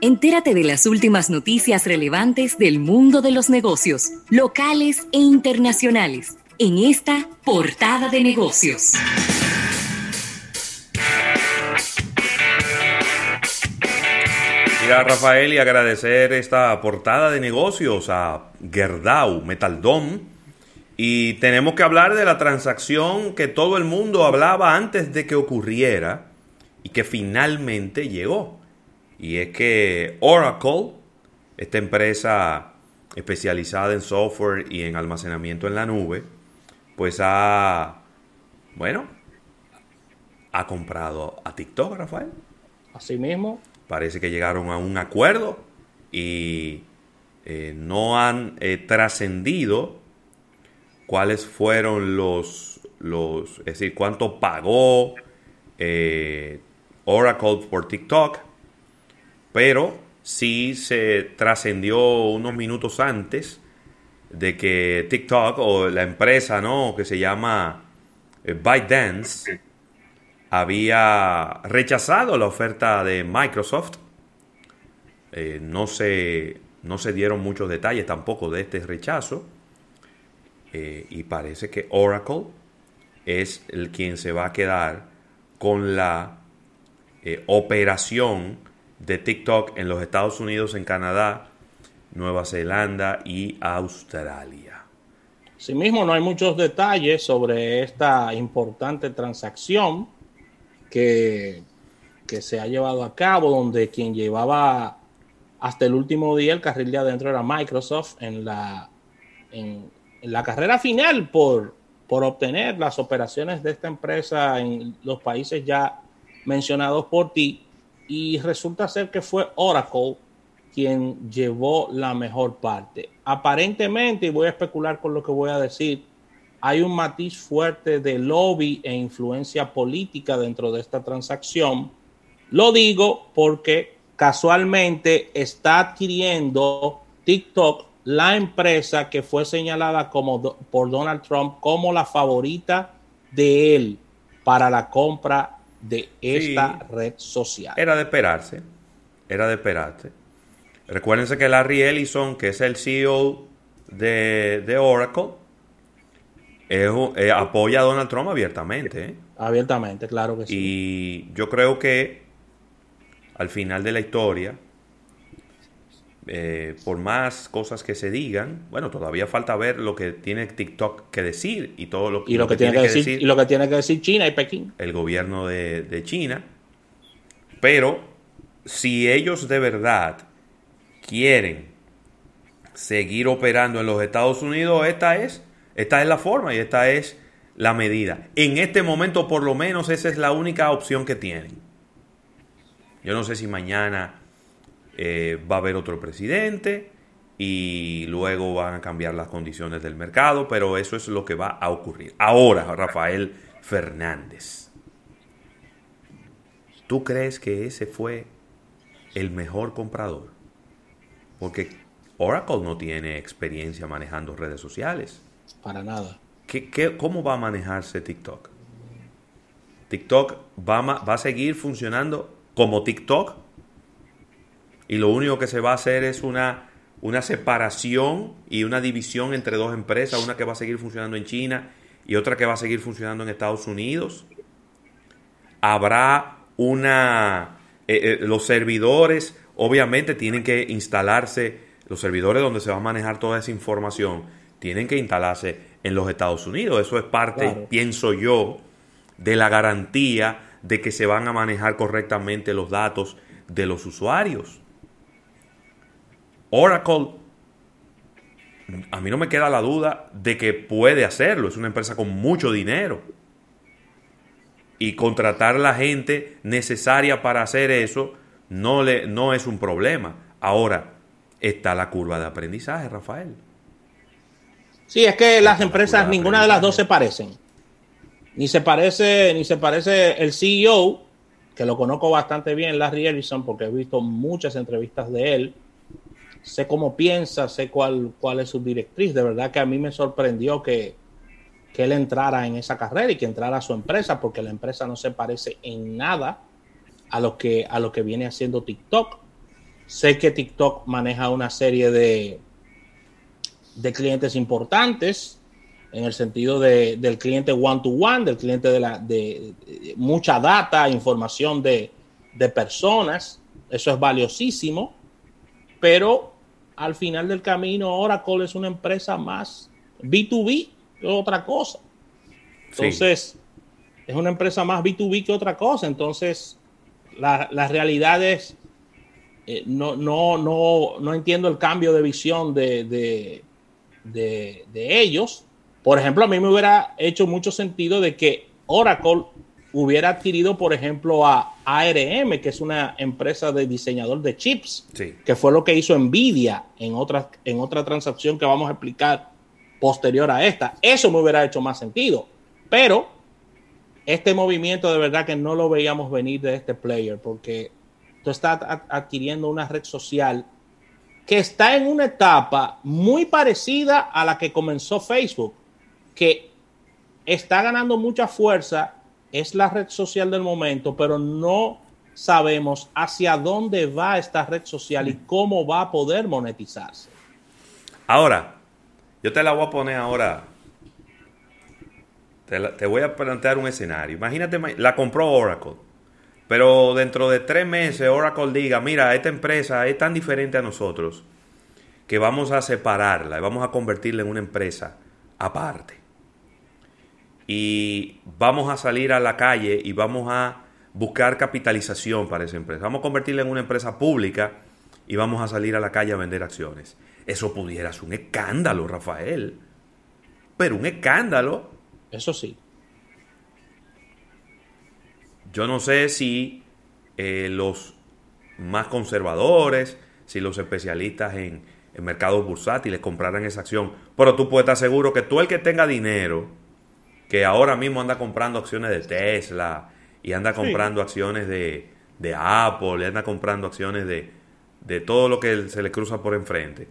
Entérate de las últimas noticias relevantes del mundo de los negocios, locales e internacionales, en esta portada de negocios. Mira, Rafael, y agradecer esta portada de negocios a Gerdau Metaldom. Y tenemos que hablar de la transacción que todo el mundo hablaba antes de que ocurriera y que finalmente llegó. Y es que Oracle, esta empresa especializada en software y en almacenamiento en la nube, pues ha, bueno, ha comprado a TikTok, Rafael. Así mismo. Parece que llegaron a un acuerdo y eh, no han eh, trascendido cuáles fueron los, los, es decir, cuánto pagó eh, Oracle por TikTok, pero sí se trascendió unos minutos antes de que TikTok o la empresa, ¿no? Que se llama eh, ByteDance había rechazado la oferta de Microsoft. Eh, no, se, no se dieron muchos detalles tampoco de este rechazo. Eh, y parece que Oracle es el quien se va a quedar con la operación de TikTok en los Estados Unidos, en Canadá, Nueva Zelanda y Australia. Asimismo, no hay muchos detalles sobre esta importante transacción que, que se ha llevado a cabo, donde quien llevaba hasta el último día el carril de adentro era Microsoft en la, en, la carrera final por, por obtener las operaciones de esta empresa en los países ya mencionados por ti y resulta ser que fue Oracle quien llevó la mejor parte. Aparentemente, y voy a especular con lo que voy a decir, hay un matiz fuerte de lobby e influencia política dentro de esta transacción. Lo digo porque casualmente está adquiriendo TikTok la empresa que fue señalada como por Donald Trump como la favorita de él para la compra de esta red social. Era de esperarse, era de esperarse. Recuérdense que Larry Ellison, que es el CEO de, Oracle, eh, apoya a Donald Trump abiertamente. ¿eh? Abiertamente, claro que sí. Y yo creo que al final de la historia, eh, por más cosas que se digan, bueno, todavía falta ver lo que tiene TikTok que decir y todo lo, y lo, que, tiene, que decir, y lo que tiene que decir China y Pekín. El gobierno de, de China. Pero si ellos de verdad quieren seguir operando en los Estados Unidos, esta es, esta es la forma y esta es la medida. En este momento, por lo menos, esa es la única opción que tienen. Yo no sé si mañana eh, va a haber otro presidente y luego van a cambiar las condiciones del mercado, pero eso es lo que va a ocurrir. Ahora, Rafael Fernández, ¿tú crees que ese fue el mejor comprador? Porque Oracle no tiene experiencia manejando redes sociales. Para nada. ¿Qué, cómo va a manejarse TikTok? TikTok va, va a seguir funcionando como TikTok y lo único que se va a hacer es una, una separación y una división entre dos empresas, una que va a seguir funcionando en China y otra que va a seguir funcionando en Estados Unidos. Habrá una... Eh, eh, los servidores, obviamente, tienen que instalarse, los servidores donde se va a manejar toda esa información, tienen que instalarse en los Estados Unidos. Eso es parte, pienso yo, de la garantía de que se van a manejar correctamente los datos de los usuarios. Oracle, a mí no me queda la duda de que puede hacerlo. Es una empresa con mucho dinero. Y contratar la gente necesaria para hacer eso no, le, no es un problema. Ahora, está la curva de aprendizaje, Rafael. Sí, es que las empresas, ninguna de las dos se parecen. Ni se parece, ni se parece el CEO, que lo conozco bastante bien, Larry Ellison, porque he visto muchas entrevistas de él sé cómo piensa, sé cuál, cuál es su directriz. De verdad que a mí me sorprendió que, él entrara en esa carrera y que entrara a su empresa, porque la empresa no se parece en nada a lo que, a lo que viene haciendo TikTok. Sé que TikTok maneja una serie de, de clientes importantes en el sentido de, del cliente one-to-one, del cliente de, la, de, mucha data, información de, de personas. Eso es valiosísimo, pero al final del camino Oracle es una empresa más B2B que otra cosa. Entonces, es una empresa más B2B que otra cosa. Entonces, la, la realidad es, eh, no, no, no, no entiendo el cambio de visión de, de, de, ellos. Por ejemplo, a mí me hubiera hecho mucho sentido de que Oracle hubiera adquirido, por ejemplo, a ARM, que es una empresa de diseñador de chips, que fue lo que hizo Nvidia en otra, en otra transacción que vamos a explicar posterior a esta. Eso me hubiera hecho más sentido. Pero este movimiento de verdad que no lo veíamos venir de este player, porque tú estás adquiriendo una red social que está en una etapa muy parecida a la que comenzó Facebook, que está ganando mucha fuerza, es la red social del momento, pero no sabemos hacia dónde va esta red social y cómo va a poder monetizarse. Ahora, yo te la voy a poner ahora. Te, te voy a plantear un escenario. Imagínate, la compró Oracle. Pero dentro de tres meses Oracle diga, mira, esta empresa es tan diferente a nosotros que vamos a separarla y vamos a convertirla en una empresa aparte. Y vamos a salir a la calle y vamos a buscar capitalización para esa empresa. Vamos a convertirla en una empresa pública y vamos a salir a la calle a vender acciones. Eso pudiera ser un escándalo, Rafael. Pero un escándalo. Eso sí. Yo no sé si eh, los más conservadores, si los especialistas en, mercados bursátiles compraran esa acción, pero tú puedes estar seguro que tú el que tenga dinero, que ahora mismo anda comprando acciones de Tesla y anda comprando acciones de, de, Apple, y anda comprando acciones de, de todo lo que se le cruza por enfrente,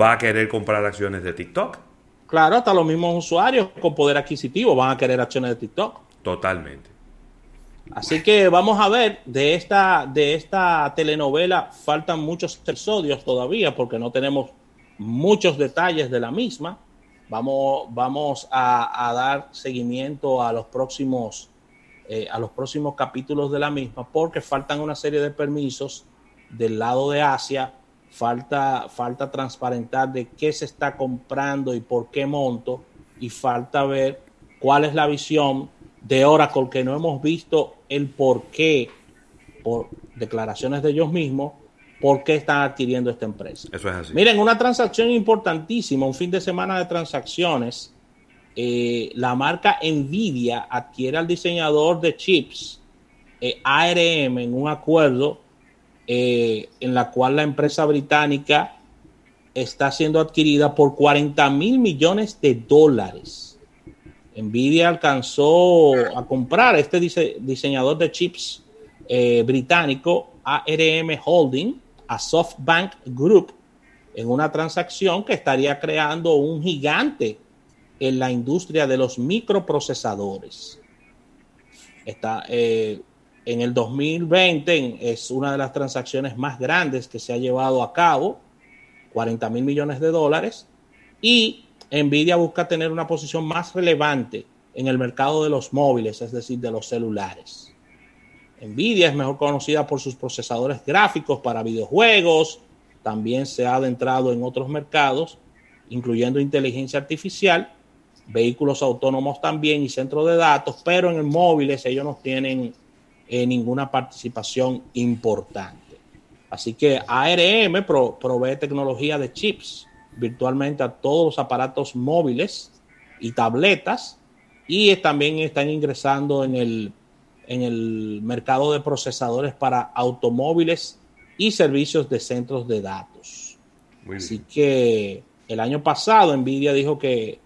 va a querer comprar acciones de TikTok. Claro, hasta los mismos usuarios con poder adquisitivo van a querer acciones de TikTok. Totalmente. Así que vamos a ver, de esta, de esta telenovela faltan muchos episodios todavía porque no tenemos muchos detalles de la misma. Vamos, vamos a, dar seguimiento a los próximos eh, a los próximos capítulos de la misma porque faltan una serie de permisos del lado de Asia, falta, falta transparentar de qué se está comprando y por qué monto, y falta ver cuál es la visión de Oracle que no hemos visto el por qué, por declaraciones de ellos mismos, por qué están adquiriendo esta empresa. Eso es así. Miren, una transacción importantísima, un fin de semana de transacciones. Eh, la marca Nvidia adquiere al diseñador de chips eh, ARM en un acuerdo eh, en la cual la empresa británica está siendo adquirida por 40 mil millones de dólares. Nvidia alcanzó a comprar este diseñador de chips británico ARM Holding a SoftBank Group en una transacción que estaría creando un gigante en la industria de los microprocesadores. Está, eh, en el 2020 es una de las transacciones más grandes que se ha llevado a cabo, 40 mil millones de dólares, y Nvidia busca tener una posición más relevante en el mercado de los móviles, es decir, de los celulares. Nvidia es mejor conocida por sus procesadores gráficos para videojuegos, también se ha adentrado en otros mercados, incluyendo inteligencia artificial, vehículos autónomos también y centros de datos, pero en el móviles ellos no tienen eh, ninguna participación importante. Así que ARM provee tecnología de chips virtualmente a todos los aparatos móviles y tabletas y también están ingresando en el, en el mercado de procesadores para automóviles y servicios de centros de datos. Así que el año pasado Nvidia dijo que,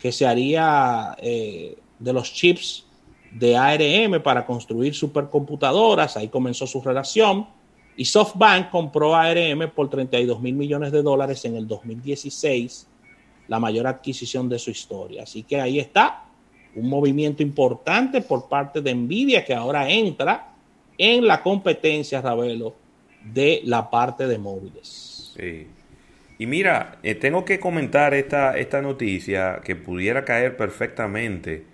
que se haría eh, de los chips de ARM para construir supercomputadoras, ahí comenzó su relación y SoftBank compró ARM por 32 mil millones de dólares en el 2016, la mayor adquisición de su historia. Así que ahí está un movimiento importante por parte de Nvidia que ahora entra en la competencia, Ravelo, de la parte de móviles. Y mira, eh, tengo que comentar esta, esta noticia que pudiera caer perfectamente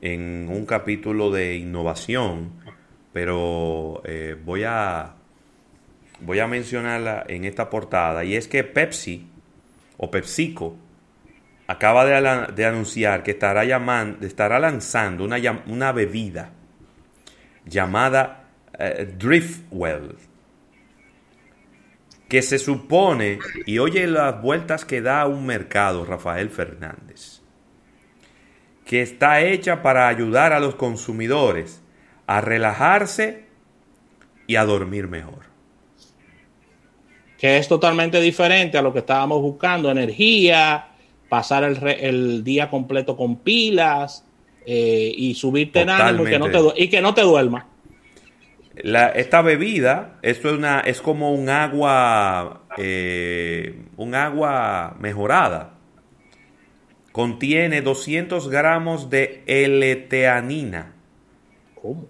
en un capítulo de innovación, pero eh, voy, a, voy a mencionarla en esta portada, y es que Pepsi o PepsiCo acaba de, anunciar que estará, llamando, estará lanzando una, una bebida llamada eh, Driftwell, que se supone, y oye las vueltas que da un mercado, Rafael Fernández, que está hecha para ayudar a los consumidores a relajarse y a dormir mejor. Que es totalmente diferente a lo que estábamos buscando, energía, pasar el, día completo con pilas eh, y subirte en ánimo y que no te, y que no te duerma. esta bebida, esto es, una, es como un agua, eh, un agua mejorada. Contiene 200 gramos de L-teanina. ¿Cómo?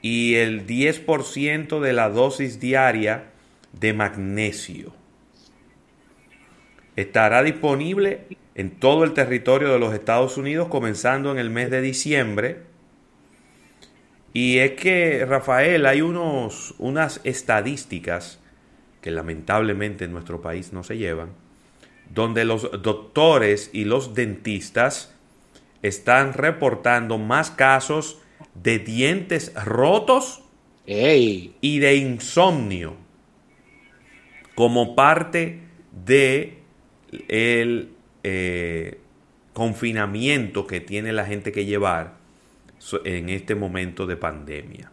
Y el 10% de la dosis diaria de magnesio. Estará disponible en todo el territorio de los Estados Unidos comenzando en el mes de diciembre. Y es que, Rafael, hay unos, unas estadísticas que lamentablemente en nuestro país no se llevan, donde los doctores y los dentistas están reportando más casos de dientes rotos y de insomnio como parte de el eh, confinamiento que tiene la gente que llevar en este momento de pandemia.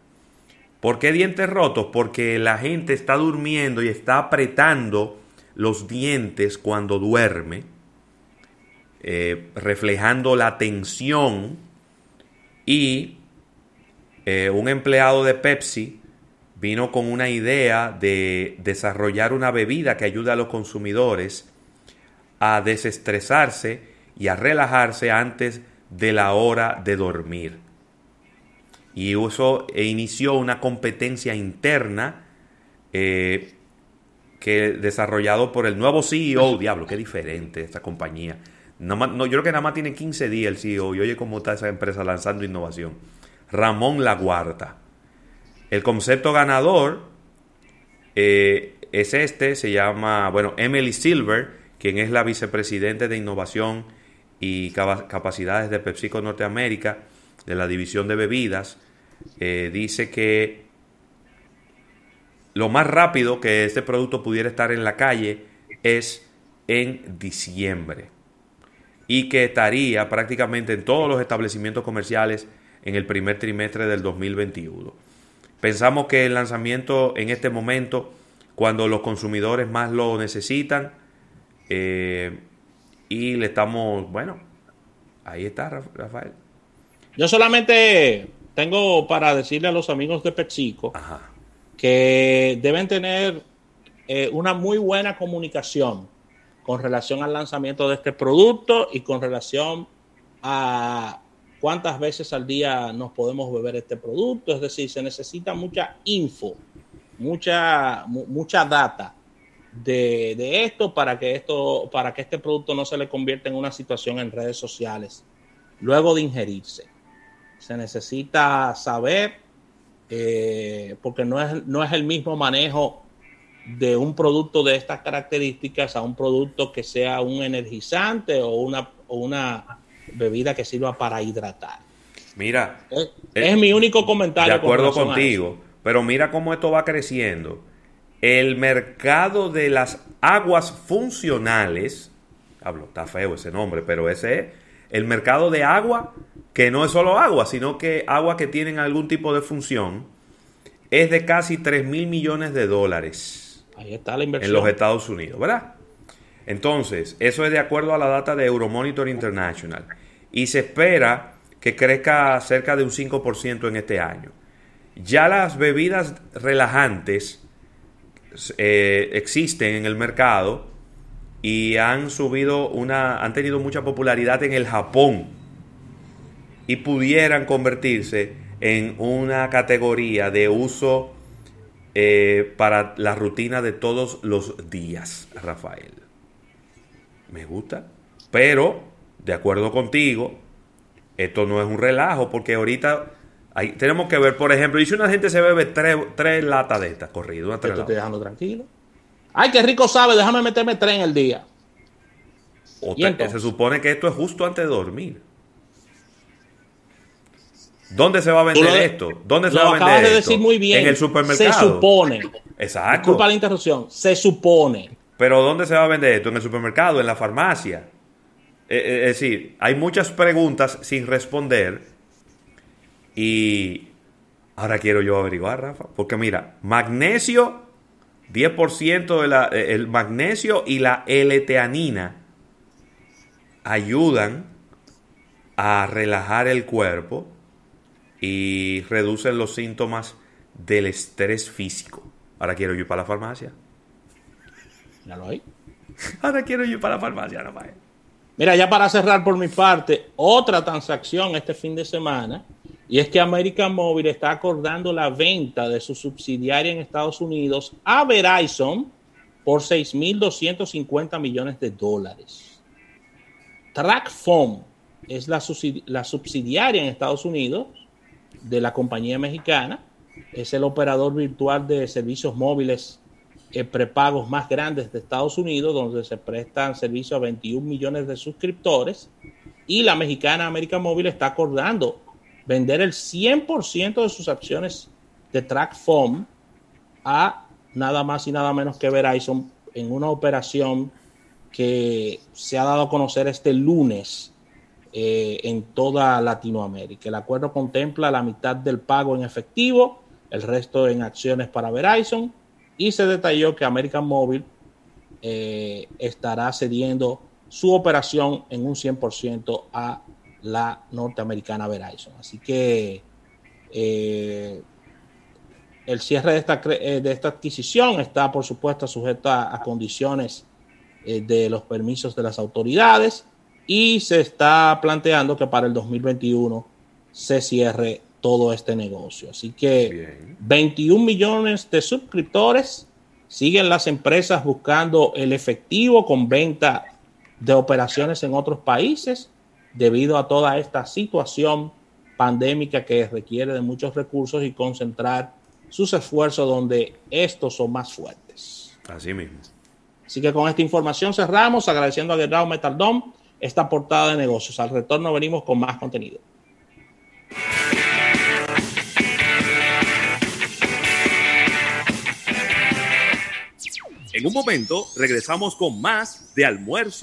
¿Por qué dientes rotos? Porque la gente está durmiendo y está apretando los dientes cuando duerme, eh, reflejando la tensión y eh, un empleado de Pepsi vino con una idea de desarrollar una bebida que ayude a los consumidores a desestresarse y a relajarse antes de la hora de dormir. Y eso inició una competencia interna eh, que desarrollado por el nuevo CEO, diablo, qué diferente esta compañía. No, yo creo que nada más tiene 15 días el CEO y oye cómo está esa empresa lanzando innovación. Ramón Laguarta. El concepto ganador eh, es este, se llama, bueno, Emily Silver, quien es la vicepresidente de Innovación y Capacidades de PepsiCo Norteamérica, de la División de Bebidas, eh, dice que lo más rápido que este producto pudiera estar en la calle es en diciembre y que estaría prácticamente en todos los establecimientos comerciales en el primer trimestre del 2021. Pensamos que el lanzamiento en este momento, cuando los consumidores más lo necesitan, eh, y le estamos, bueno, ahí está Rafael. Yo solamente tengo para decirle a los amigos de PepsiCo que deben tener eh, una muy buena comunicación con relación al lanzamiento de este producto y con relación a cuántas veces al día nos podemos beber este producto. Es decir, se necesita mucha info, mucha, mucha data de, esto para que esto para que este producto no se le convierta en una situación en redes sociales luego de ingerirse se necesita saber eh, porque no es, no es el mismo manejo de un producto de estas características a un producto que sea un energizante o una, o una bebida que sirva para hidratar. Mira, es, eh, mi único comentario. De acuerdo contigo, pero mira cómo esto va creciendo el mercado de las aguas funcionales, hablo, está feo ese nombre, pero ese es el mercado de agua que no es solo agua, sino que agua que tienen algún tipo de función, es de casi 3 mil millones de dólares. Ahí está la inversión. En los Estados Unidos, ¿verdad? Entonces, eso es de acuerdo a la data de Euromonitor International. Y se espera que crezca cerca de un 5% en este año. Ya las bebidas relajantes eh, existen en el mercado y han subido una, han tenido mucha popularidad en el Japón y pudieran convertirse en una categoría de uso eh, para la rutina de todos los días, Rafael. Me gusta. Pero, de acuerdo contigo, esto no es un relajo, porque ahorita hay, tenemos que ver, por ejemplo, y si una gente se bebe tres, latas de estas corrido, una Te estoy dejando tranquilo. Ay, qué rico sabe, déjame meterme tres en el día. se supone que esto es justo antes de dormir. ¿Dónde se va a vender esto? ¿Dónde se va a vender acabas de decir muy bien. En el supermercado. Se supone. Exacto. Disculpa la interrupción. Se supone. Pero ¿dónde se va a vender esto? En el supermercado, en la farmacia. Eh, eh, es decir, hay muchas preguntas sin responder. Y ahora quiero yo averiguar, Rafa. Porque mira, magnesio, 10% de la, eh, el magnesio y la L-teanina ayudan a relajar el cuerpo y reducen los síntomas del estrés físico. Ahora quiero ir para la farmacia. Ya lo hay. Ahora quiero ir para la farmacia, Rafael. Mira, ya para cerrar por mi parte, otra transacción este fin de semana, y es que American Mobile está acordando la venta de su subsidiaria en Estados Unidos a Verizon por 6.250 millones de dólares. TrackFone es la, la subsidiaria en Estados Unidos de la compañía mexicana. Es el operador virtual de servicios móviles eh, prepagos más grandes de Estados Unidos, donde se prestan servicios a 21 millones de suscriptores. Y la mexicana América Móvil está acordando vender el 100% de sus acciones de TrackFoam a nada más y nada menos que Verizon en una operación que se ha dado a conocer este lunes eh, en toda Latinoamérica. El acuerdo contempla la mitad del pago en efectivo, el resto en acciones para Verizon y se detalló que American Mobile eh, estará cediendo su operación en un 100% a la norteamericana Verizon. Así que eh, el cierre de esta, de esta, adquisición está, por supuesto, sujeta a condiciones de los permisos de las autoridades y se está planteando que para el 2021 se cierre todo este negocio. Así que 21 millones de suscriptores, siguen las empresas buscando el efectivo con venta de operaciones en otros países debido a toda esta situación pandémica que requiere de muchos recursos y concentrar sus esfuerzos donde estos son más fuertes. Así mismo. Así que con esta información cerramos, agradeciendo a Guerrero Metaldom esta portada de negocios. Al retorno venimos con más contenido. En un momento regresamos con más de almuerzo.